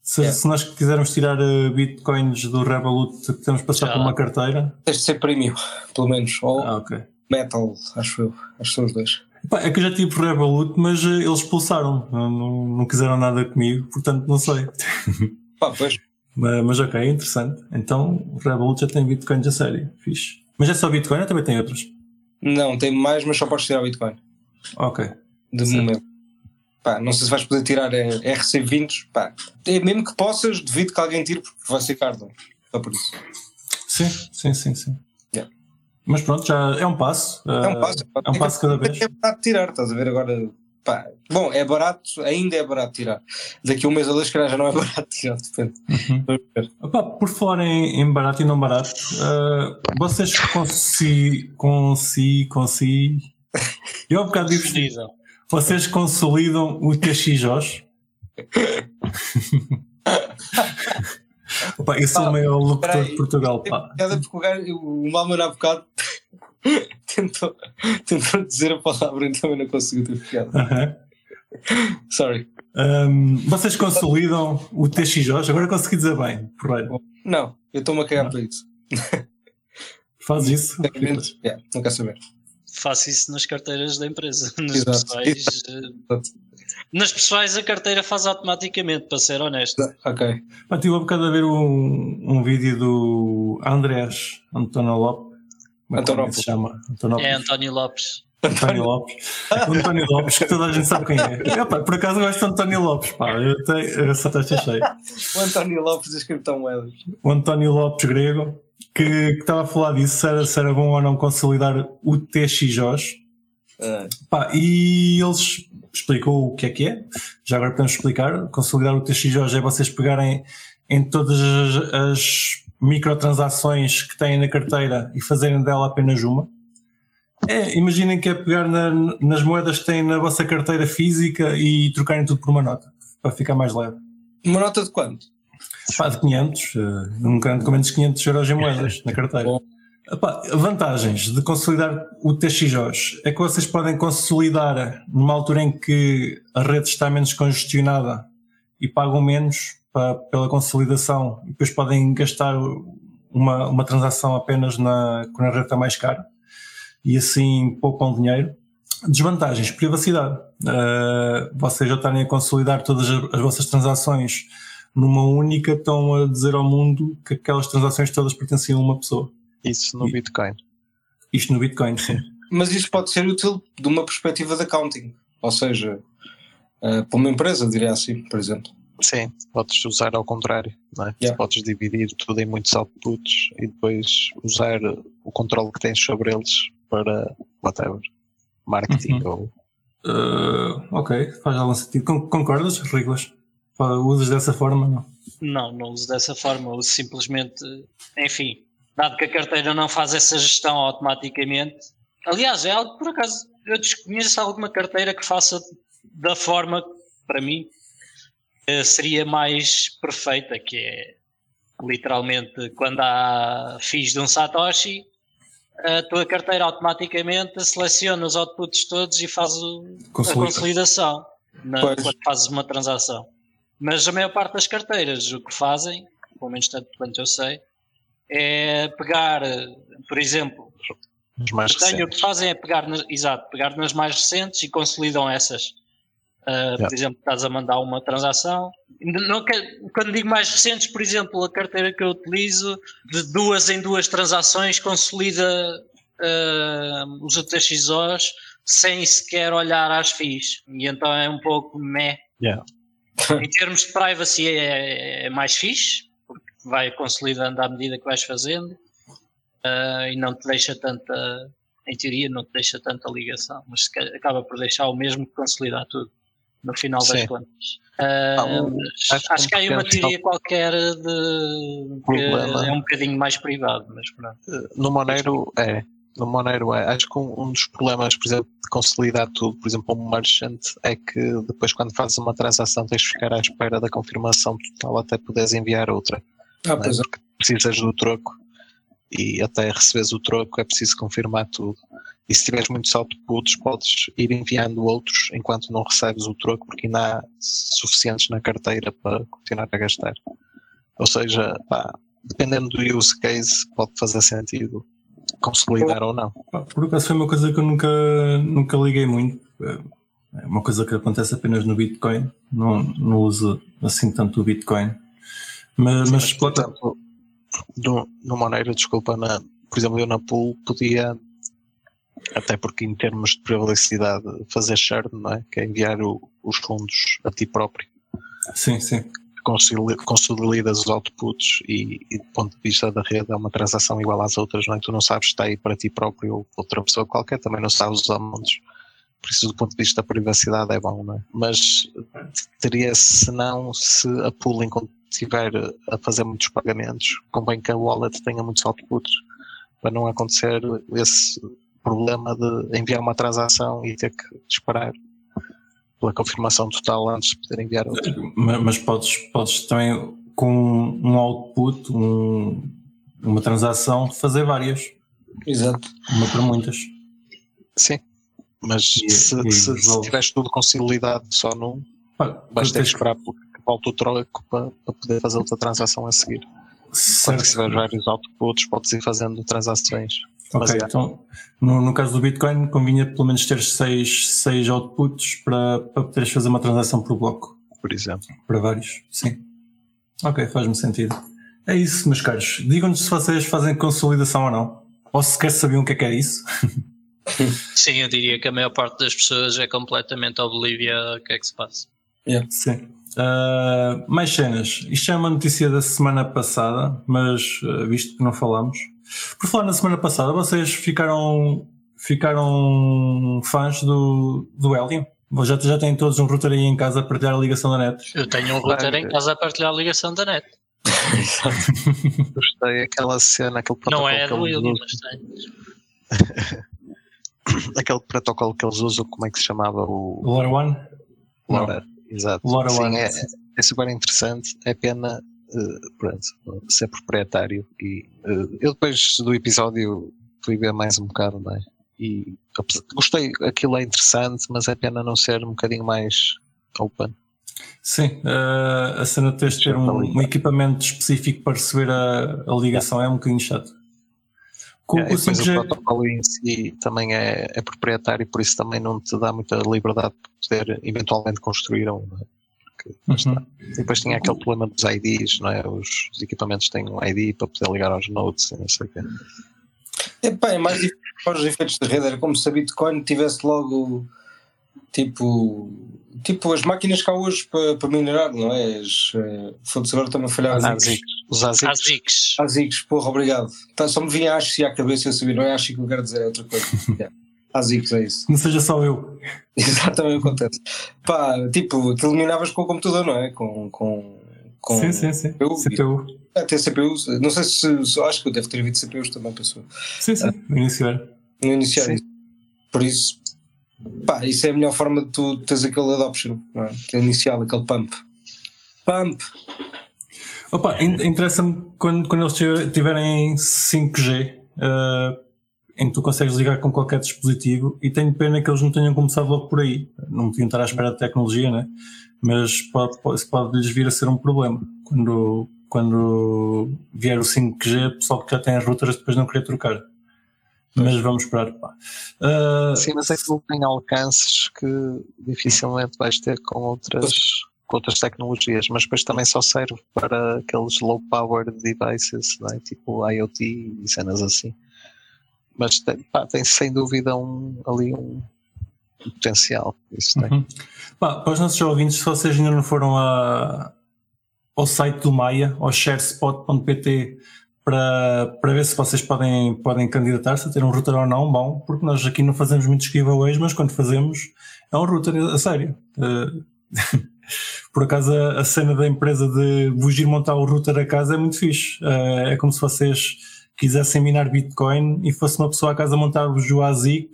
Se, É. se nós quisermos tirar eh, bitcoins do Revolut, temos de passar Já. por uma carteira? Tens de ser premium, pelo menos. Ou Ah, ok. metal, acho eu. Acho que são os dois. Pá, é que eu já tive Revolut, mas eh, eles expulsaram, não, não, não quiseram nada comigo, portanto não sei. Pá, pois. mas, mas ok, interessante. Então o Revolut já tem bitcoins a sério, fixe. Mas é só bitcoin ou também tem outros? Não, tem mais, mas só podes tirar o Bitcoin. Ok. De Certo. momento. Pá, não sei se vais poder tirar eh, RC20. Pá, é mesmo que possas, devido que alguém tire, porque vai ser caro. é? Só por isso. Sim, sim, sim, sim. Mas pronto, já é um passo. É um eh, passo. É um passo cada vez. É barato tirar, estás a ver agora. Pá, bom, é barato, ainda é barato tirar. Daqui a um mês ou dois, calhar já não é barato tirar, depende. Uhum. Por falar em, em barato e não barato, eh, vocês consi, consi, consi. Eu há um bocado Disponível. vocês consolidam o TXOs? Opa, eu sou o maior locutor peraí. de Portugal, pá. Piada porque o, gajo, o Malman há bocado tentou, tentou dizer a palavra, então eu não conseguiu ter piada. Aham. Sorry. Um, vocês consolidam o TXOs? Agora consegui dizer bem, porreiro. Não, eu estou-me a cagar para isso. Faz isso. Yeah, não quero saber. Faço isso nas carteiras da empresa. Nas Exato. pessoais, nas pessoais a carteira faz automaticamente, para ser honesto. Ok. Pá, estive há bocado a ver um, um vídeo do Andrés. Como é que Antonopoulos. se chama? Antonopoulos. É António Lopes. António Lopes. O António Lopes, que toda a gente sabe quem é. Eu, pá, por acaso gosto de António Lopes, pá. Eu tenho essa testa cheia. O António Lopes das criptomoedas. O António Lopes grego, que, que estava a falar disso, se era, se era bom ou não consolidar o TXOs. Ah, Pá, e eles explicou o que é que é. Já agora podemos explicar. Consolidar o TXOs é vocês pegarem em todas as, as microtransações que têm na carteira e fazerem dela apenas uma. É, imaginem que é pegar na- nas moedas que têm na vossa carteira física e trocarem tudo por uma nota, para ficar mais leve. uma nota de quanto? Pá, de 500, eh, nunca ando com menos de 500 euros em moedas na carteira. Bom. Epá, vantagens de consolidar o TXOs é que vocês podem consolidar numa altura em que a rede está menos congestionada e pagam menos pa- pela consolidação e depois podem gastar uma, uma transação apenas na, quando a rede está mais cara e assim poupam dinheiro. Desvantagens, privacidade. Uh, vocês já estarem a consolidar todas as, as vossas transações numa única, estão a dizer ao mundo que aquelas transações todas pertenciam a uma pessoa. Isso no Bitcoin. Isto no Bitcoin, sim. Mas isso pode ser útil de uma perspectiva de accounting, ou seja, eh, para uma empresa, diria assim, por exemplo. Sim, podes usar ao contrário, não é? Yeah. Podes dividir tudo em muitos outputs e depois usar o controle que tens sobre eles para whatever, marketing Uhum. ou Uh, ok, faz algum sentido. Con- Concordas, Riglas? Usas dessa forma? Não? Não, não uso dessa forma. Uso simplesmente, enfim, dado que a carteira não faz essa gestão automaticamente. Aliás, é algo que por acaso eu desconheço alguma carteira que faça da forma que, para mim, eh, seria mais perfeita, que é literalmente quando há FIIs de um Satoshi, a tua carteira automaticamente seleciona os outputs todos e faz o, a Consolida. consolidação na- quando fazes uma transação. Mas a maior parte das carteiras o que fazem, pelo menos tanto quanto eu sei, é pegar, por exemplo, os mais eu tenho, o que recentes. fazem é pegar, nas, exato, pegar nas mais recentes e consolidam essas. Uh. Por exemplo, estás a mandar uma transação. Não quando digo mais recentes, por exemplo, a carteira que eu utilizo, de duas em duas transações, consolida uh, os UTXOs sem sequer olhar às FIIs. E então é um pouco meh. Yeah. Em termos de privacy é, é mais fixe, vai consolidando à medida que vais fazendo ah, e não te deixa tanta, em teoria, não te deixa tanta ligação, mas acaba por deixar o mesmo que consolidar tudo no final das Sim. contas. Mas acho acho, que que há aí uma teoria qualquer de que Problema. é um bocadinho mais privado, mas pronto. No Monero é. No Monero é. Acho que um, um dos problemas, por exemplo, de consolidar tudo, por exemplo, um merchant, é que depois quando fazes uma transação tens de ficar à espera da confirmação total até poderes enviar outra. Ah, é? pois é. Porque precisas do troco e até receberes o troco é preciso confirmar tudo. E se tiveres muitos outputs, podes ir enviando outros enquanto não recebes o troco, porque ainda há suficientes na carteira para continuar a gastar. Ou seja, pá, dependendo do use case, pode fazer sentido consolidar ou não. Por acaso foi uma coisa que eu nunca, nunca liguei muito. É uma coisa que acontece apenas no Bitcoin. Não, não uso assim tanto o Bitcoin. Mas, mas por plata- exemplo, no, no Monero, desculpa, na, por exemplo, eu na pool podia, até porque em termos de privacidade, fazer share, não é? Que é enviar o- os fundos a ti próprio. sim, sim. Consoli- Consolidas os outputs e, e do ponto de vista da rede é uma transação igual às outras, não é? Tu não sabes se está aí para ti próprio ou outra pessoa qualquer, também não sabes os amontes. Por isso, do ponto de vista da privacidade é bom, não é? Mas teria, se não, se a pool enquanto estiver a fazer muitos pagamentos, convém que a wallet tenha muitos outputs para não acontecer esse problema de enviar uma transação e ter que disparar pela confirmação total antes de poder enviar outra. Ma- Mas podes, podes também, com um output, um- uma transação, fazer várias. Exato. Uma para muitas. Sim, mas E- se, e se, se tiveres tudo consolidado só num, vais ter que esperar porque volta o troco para, para poder fazer outra transação a seguir. Quando certo. tiveres vários outputs, podes ir fazendo transações. Ok, então no, no caso do Bitcoin convinha pelo menos ter seis, seis outputs para, para poderes fazer uma transação por bloco, por exemplo. para vários, sim. Ok, faz-me sentido. É isso, meus caros. Digam-nos se vocês fazem consolidação ou não. Ou se sequer sabiam o que é que é isso. Sim, eu diria que a maior parte das pessoas é completamente oblívia ao que é que se passa. Sim. Ah, mais cenas. Isto é uma notícia da semana passada, mas ah, visto que não falamos. Por falar na semana passada, vocês ficaram, ficaram fãs do, do Helium? Já, já têm todos um router aí em casa a partilhar a ligação da net? Eu tenho um router em casa a partilhar a ligação da net. Gostei aquela cena, aquele protocolo Não é do William, mas tenho. aquele protocolo que eles usam, como é que se chamava? O LoRaWAN? Não. Exato. Sim, é, é super interessante. É pena eh, pronto, ser proprietário. E eh, eu depois do episódio fui ver mais um bocado, não é? E gostei, aquilo é interessante, mas é pena não ser um bocadinho mais open. Sim, ah, a cena de teres ter um, um equipamento específico para receber a, a ligação é um bocadinho chato. Com, É, o depois o 5G, protocolo em si também é, é proprietário, por isso também não te dá muita liberdade de poder eventualmente construir um. não é? Uhum. E depois tinha aquele problema dos IDs, não é? Os, os equipamentos têm um ID para poder ligar aos nodes e não sei o quê. É mais difícil para os efeitos de rede. Era como se a Bitcoin tivesse logo tipo. Tipo as máquinas cá hoje para, para minerar, não é? As, uh, Foda-se agora estão a falhar. Os ASICs. Os ASICs. ASICs. Porra, obrigado. Tá, só me vinha ASICs à cabeça eu sabia, não é ASICs que eu quero dizer, é outra coisa. yeah. ASICs é isso. Não seja só eu. Exatamente acontece. Pá, tipo, aquilo minavas com o computador, não é? Com. com, com sim, sim, sim. CPU. CPU. Até CPUs. Não sei se, se. Acho que deve ter havido CPUs também, pessoa. Sim, sim. No início era. No iniciar Sim. isso. Por isso, pá, isso é a melhor forma de tu teres aquele adoption, não é? Aquele inicial, aquele pump. Pump! Opa, in- interessa-me quando, quando eles tiver- tiverem 5G, eh, em que tu consegues ligar com qualquer dispositivo, e tenho pena que eles não tenham começado logo por aí. Não deviam estar à espera de tecnologia, né? Mas pode, pode, isso pode lhes vir a ser um problema. Quando, quando vier o 5G, o pessoal que já tem as routers depois não querer trocar. Mas vamos esperar. Eh, Sim, mas aquilo tem alcances que dificilmente vais ter com outras, com outras tecnologias, mas depois também só serve para aqueles low power devices, é? tipo IoT e cenas assim. Mas tem, pá, tem sem dúvida um, ali um, um potencial. Isso tem. Uhum. Pá, para os nossos ouvintes, se vocês ainda não foram a- ao site do Maia, ao sharespot.pt, para, para ver se vocês podem, podem candidatar-se a ter um router ou não, bom, porque nós aqui não fazemos muitos giveaways, mas quando fazemos é um router a sério. Eh, por acaso a, a cena da empresa de vos ir montar o router a casa é muito fixe. Eh, é como se vocês quisessem minar Bitcoin e fosse uma pessoa a casa montar-vos o ASIC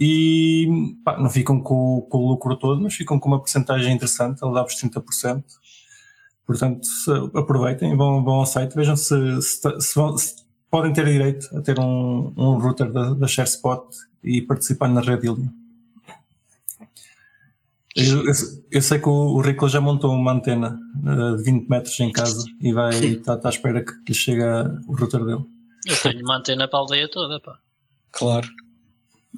e pá, não ficam com, com o lucro todo, mas ficam com uma porcentagem interessante, ele dá-vos 30%. Portanto, aproveitem, vão, vão ao site, vejam se, se, se vão- se podem ter direito a ter um, um router da, da ShareSpot e participar na rede Ilium. Eu, eu, eu sei que o, o Rico já montou uma antena eh, de 20 metros em casa e vai estar à espera que lhe chegue o router dele. Eu tenho uma antena para a aldeia toda, pá. Claro.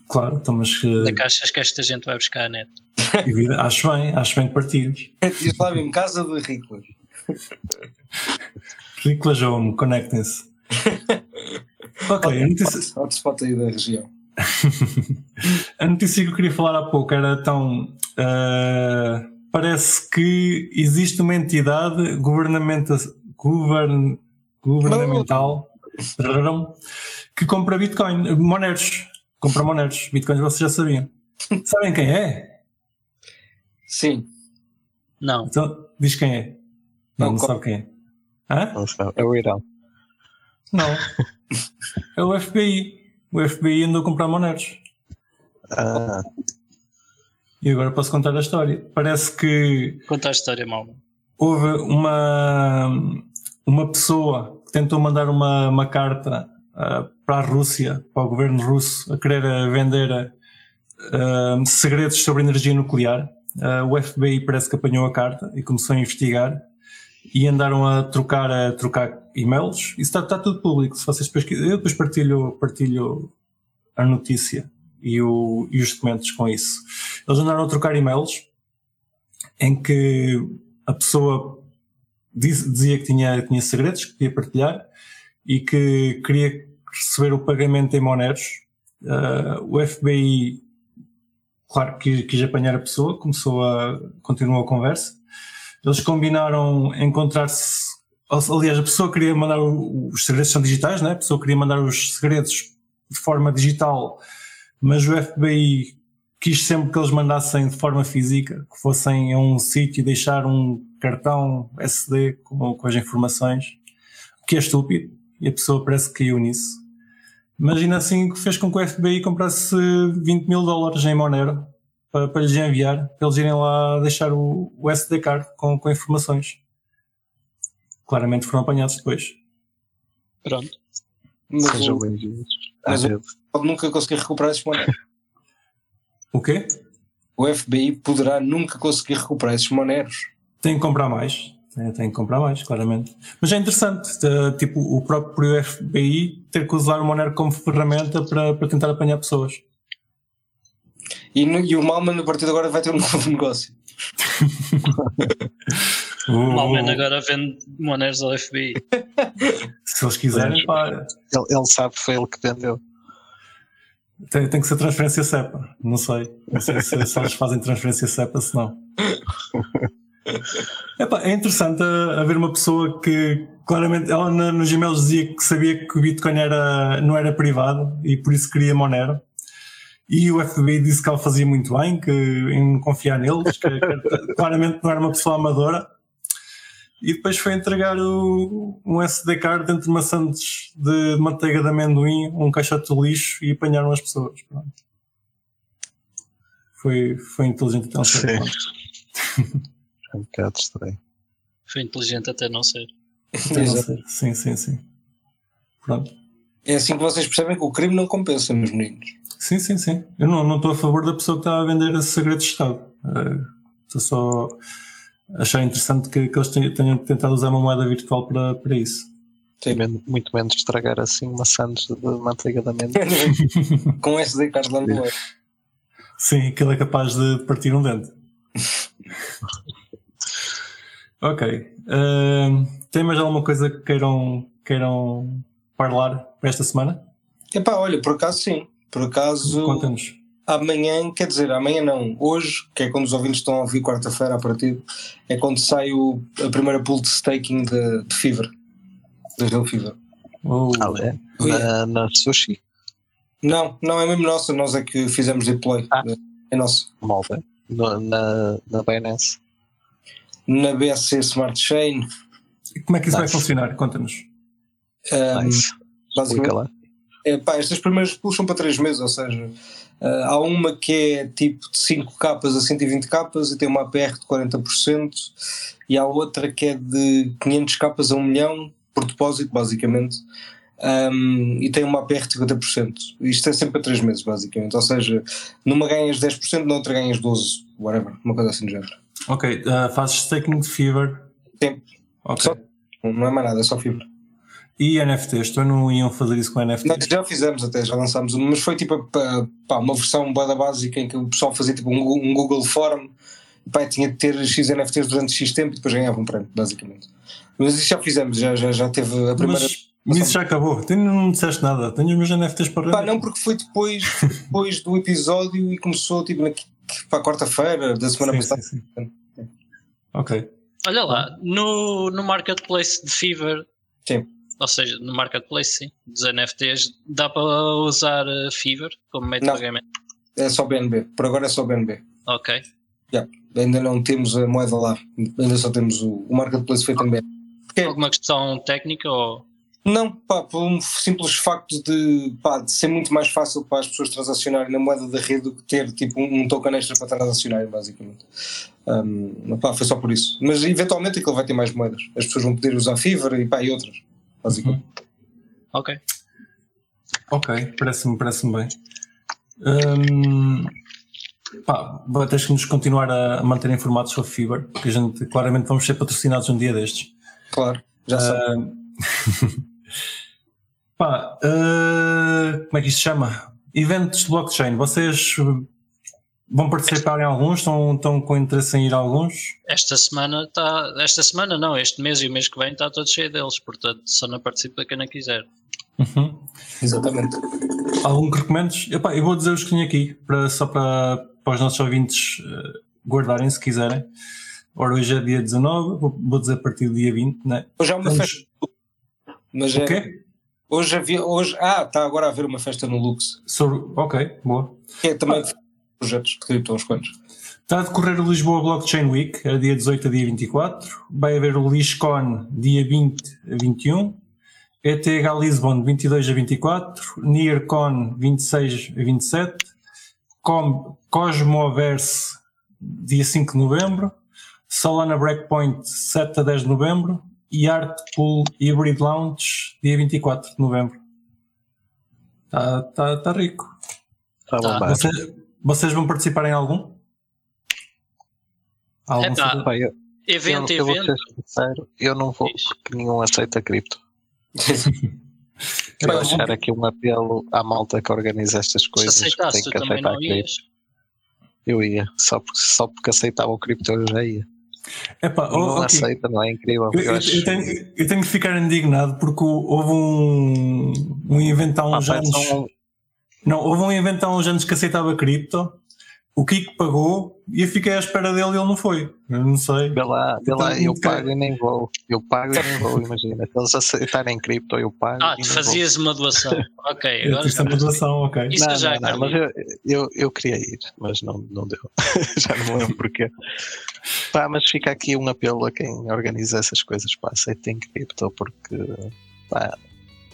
Claro, então, mas eh, Da que achas que esta gente vai buscar a net? acho bem, acho bem partidos. Diz lá mesmo, casa de ricos. Ridículas Home, conectem-se. ok, a notícia, Hotspot aí da região. a notícia que eu queria falar há pouco era tão. ah, parece que existe uma entidade governamenta, govern, governamental que compra Bitcoin, Moneros. Compra Moneros. Bitcoins vocês já sabiam. Sabem quem é? Sim. Não. Então, diz quem é. Não, Não, qual- sabe quem é. Hã? Não É o Irão. Não. É o FBI. O FBI andou a comprar Moneros. Ah, E agora posso contar a história. Parece que Conta a história, mal. houve uma, uma pessoa que tentou mandar uma, uma carta ah, para a Rússia, para o governo russo, a querer ah, vender ah, segredos sobre energia nuclear. Ah, o FBI parece que apanhou a carta e começou a investigar e andaram a trocar, a trocar e-mails. Isso está, está tudo público. Se vocês pesquisam, eu depois partilho, partilho a notícia e, o, e os documentos com isso. Eles andaram a trocar e-mails em que a pessoa diz- dizia que tinha, tinha segredos que queria partilhar e que queria receber o pagamento em moneros. Ah, o FBI, claro que quis apanhar a pessoa, começou a, continuou a conversa. Eles combinaram encontrar-se, aliás, a pessoa queria mandar os segredos são digitais, né? A pessoa queria mandar os segredos de forma digital, mas o FBI quis sempre que eles mandassem de forma física, que fossem a um sítio e deixar um cartão SD com, com as informações, o que é estúpido, e a pessoa parece que caiu nisso. Imagina assim que fez com que o FBI comprasse 20 mil dólares em Monero para, para lhes enviar, para eles irem lá deixar o, o SD card com, com informações. Claramente foram apanhados depois. Pronto. Mas sejam o- bem-vindos. mas o- pode nunca conseguir recuperar esses moneros. O quê? O FBI poderá nunca conseguir recuperar esses moneros. Tem que comprar mais. Tem, tem que comprar mais, claramente. Mas é interessante, eh, tipo, o próprio FBI ter que usar o Monero como ferramenta para, para tentar apanhar pessoas. E, no- e o Malman, a partir de agora, vai ter um novo negócio. O Malman agora vende monedas ao FBI. se eles quiserem, pá, Ele, ele sabe que foi ele que vendeu. tem, tem que ser transferência SEPA. Não sei. Não sei se, se eles fazem transferência SEPA, se não. Epá, é interessante haver uma pessoa que claramente ela nos e-mails dizia que sabia que o Bitcoin era, não era privado e por isso queria Monero. E o FBI disse que ela fazia muito bem, que em confiar neles, que, que claramente não era uma pessoa amadora. E depois foi entregar o, um SD card dentro de uma sandes de manteiga de amendoim, um caixote de lixo e apanharam as pessoas. Pronto. Foi, foi inteligente até Sim. ponto. É um bocado estranho. Foi inteligente até não ser. Até não ser. Sim, sim, sim. Pronto. É assim que vocês percebem que o crime não compensa, meus meninos. Sim, sim, sim. Eu não não estou a favor da pessoa que está a vender esse segredo de Estado. Eh, Estou só a achar interessante que, que eles tenham, tentado usar uma moeda virtual para, para isso. Sim. Muito menos estragar assim uma sandes de manteiga de amendoim. Com SD cards lá no ar. Sim, aquilo é capaz de partir um dente. ok. Eh, tem mais alguma coisa que queiram, queiram falar para esta semana? Epá, olha, por acaso sim. Por acaso, Conta-nos. amanhã, quer dizer, amanhã não, hoje, que é quando os ouvintes estão a ouvir quarta-feira a partir, é quando sai o, a primeira pool de staking de, de Fever. Da Real Fever. Oh, Ah, é? Na, na sushi, Não, não, é mesmo nossa, nós é que fizemos deploy. Ah. É nosso. molde. No, na, na Binance. Na BSC Smart Chain, E como é que isso vai Nice. funcionar? Conta-nos. um, Nice. basicamente. É, pá, estas primeiras são para 3 meses, ou seja, ah, há uma que é tipo de 5 capas a 120 capas e tem uma APR de 40%, e há outra que é de 500 capas a 1 milhão por depósito, basicamente, um, e tem uma APR de 50%. Isto é sempre para 3 meses, basicamente, ou seja, numa ganhas 10%, na outra ganhas 12%, whatever, uma coisa assim do género. Ok, uh, fazes staking de Fever. Sim. Ok. Só- Não é mais nada, é só fibra. E NFTs? Tu não iam fazer isso com Não, NFTs? já fizemos até, já lançámos mas foi tipo pá, uma versão boa básica em que o pessoal fazia tipo um, Google Form e pá, tinha de ter X NFTs durante X tempo e depois ganhava um prémio, basicamente. Mas isso já fizemos, já, já, já teve a primeira. Mas, mas isso já acabou. Tu não me disseste nada. Tenho os meus NFTs para Pá, não, porque foi depois, depois do episódio e começou tipo na para quarta-feira da semana Sim, passada. sim, sim. Ok. Olha lá, no, no marketplace de Fever, Sim. Ou seja, no marketplace sim, dos NFTs, dá para usar uh, Fever como meio de pagamento. É só BNB, por agora é só BNB. Ok. Ainda não temos a moeda lá, ainda só temos o, o marketplace feito em BNB. Porque- Alguma questão técnica ou. Não, pá, por um simples facto de, pá, de ser muito mais fácil para as pessoas transacionarem na moeda da rede do que ter tipo um, um token extra para transacionarem, basicamente. Um, pá, foi só por isso. Mas eventualmente aquilo vai ter mais moedas. As pessoas vão poder usar Fever e, pá, e outras, basicamente. Ok. Ok, parece-me parece bem. Hum, pá, vai- tens que nos continuar a manter informados sobre Fever, porque a gente claramente vamos ser patrocinados um dia destes. Claro, já sabe. Ah, pá, ah, como é que isto se chama? Eventos de blockchain. Vocês vão participar em alguns? Estão, estão com interesse em ir a alguns? Esta semana está. Esta semana não, este mês e o mês que vem está todo cheio deles, portanto só não participa quem não quiser. Uhum. Exatamente. Algum que recomendes? Epá, eu vou dizer os que tenho aqui, para, só para, para os nossos ouvintes eh, guardarem se quiserem. Ora, hoje é dia 19, vou, vou dizer a partir do dia 20, né? Hoje há uma Vamos- festa. Mas O é, quê? hoje havia. Hoje, ah, está agora a haver uma festa no Lux, Sobre, ok, boa. que é também de projetos de cripto, uns quantos. Está a decorrer o Lisboa Blockchain Week, é dia 18 a dia 24. Vai haver o LisCon dia 20 a 21. ETH Lisbon 22 a 24. NearCon 26 a 27. Com, Cosmoverse dia 5 de novembro. Solana Breakpoint 7 a 10 de novembro. E Artpool Hybrid Launch dia 24 de novembro. Está tá, tá rico. Está Tá. Vocês, vão participar em algum? Algum Epá, Pá, eu, Evento, eu, evento. sincero, eu não vou Diz. porque nenhum aceita cripto. Vou deixar aqui um apelo à malta que organiza estas Se coisas que aceitasse, tem tu que também aceitar não cripto. ias. Eu ia, só porque, só porque aceitava o cripto eu já ia. Oh, não ok. aceita, não é incrível. Eu, Eu eu- acho- eu tenho, eu tenho que ficar indignado porque houve um, um evento há uns pá, anos. são- Não, houve um evento há uns anos que aceitava cripto. O Kiko pagou e eu fiquei à espera dele e ele não foi. Eu não sei. Vê lá, vê lá, Então, eu muito pago e nem vou. Eu pago e nem vou, imagina. Se eles aceitarem cripto, eu pago. Ah, e tu fazias uma doação. Ok, Eu agora fiz uma doação, ok. Isso vou. eu já não, não, mas eu, eu, eu queria ir, mas não, não deu. já não me lembro porquê. Pá, mas fica aqui um apelo a quem organiza essas coisas, pá, aceitem cripto, porque pá,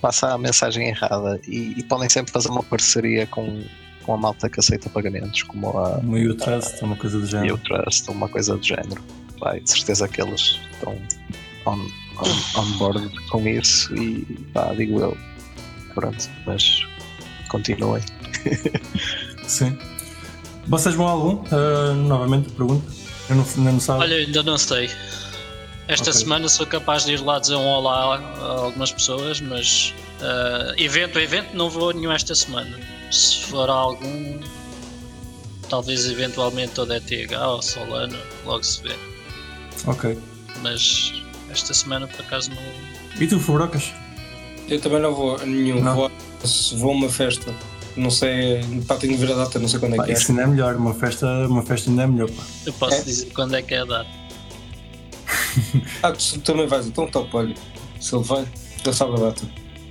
passa a mensagem errada e, e podem sempre fazer uma parceria com, com a malta que aceita pagamentos, como a, Uma U Trust, uma coisa do e género. o Trust, uma coisa do género. E de certeza que eles estão on, on, on board com isso e pá, digo eu. Pronto, mas continuem. Sim. Vocês vão a algum? Ah, novamente pergunto. Eu não, ainda não sabe. Olha, ainda não sei. Esta Ok. semana sou capaz de ir lá dizer um olá a algumas pessoas, mas ah, evento a evento não vou a nenhum esta semana. Se for algum, talvez eventualmente ou da ETH ou Solana, logo se vê. Ok. Mas esta semana por acaso não. E tu, Fubrocas? Eu também não vou a nenhum. Não. Vou, a- vou a uma festa. Não sei. Pá, tenho de ver a data, não sei quando é Pá, que é. isso ainda é melhor. Uma festa, uma festa ainda é melhor. Pá. Eu posso É? dizer quando é que é a data. Ah, tu também vais, então top, olha. Se ele vai, ele sabe a data.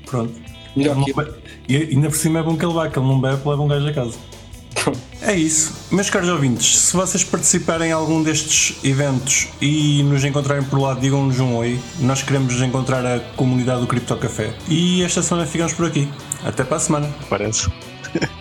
Pronto. Melhor que eu. E ainda por cima é bom que ele vá, que ele não bebe, leva um gajo a casa. É isso. Meus caros ouvintes, se vocês participarem em algum destes eventos e nos encontrarem por lá, digam-nos um oi. Nós queremos encontrar a comunidade do Cripto Café. E esta semana ficamos por aqui. Até para a semana. Parece.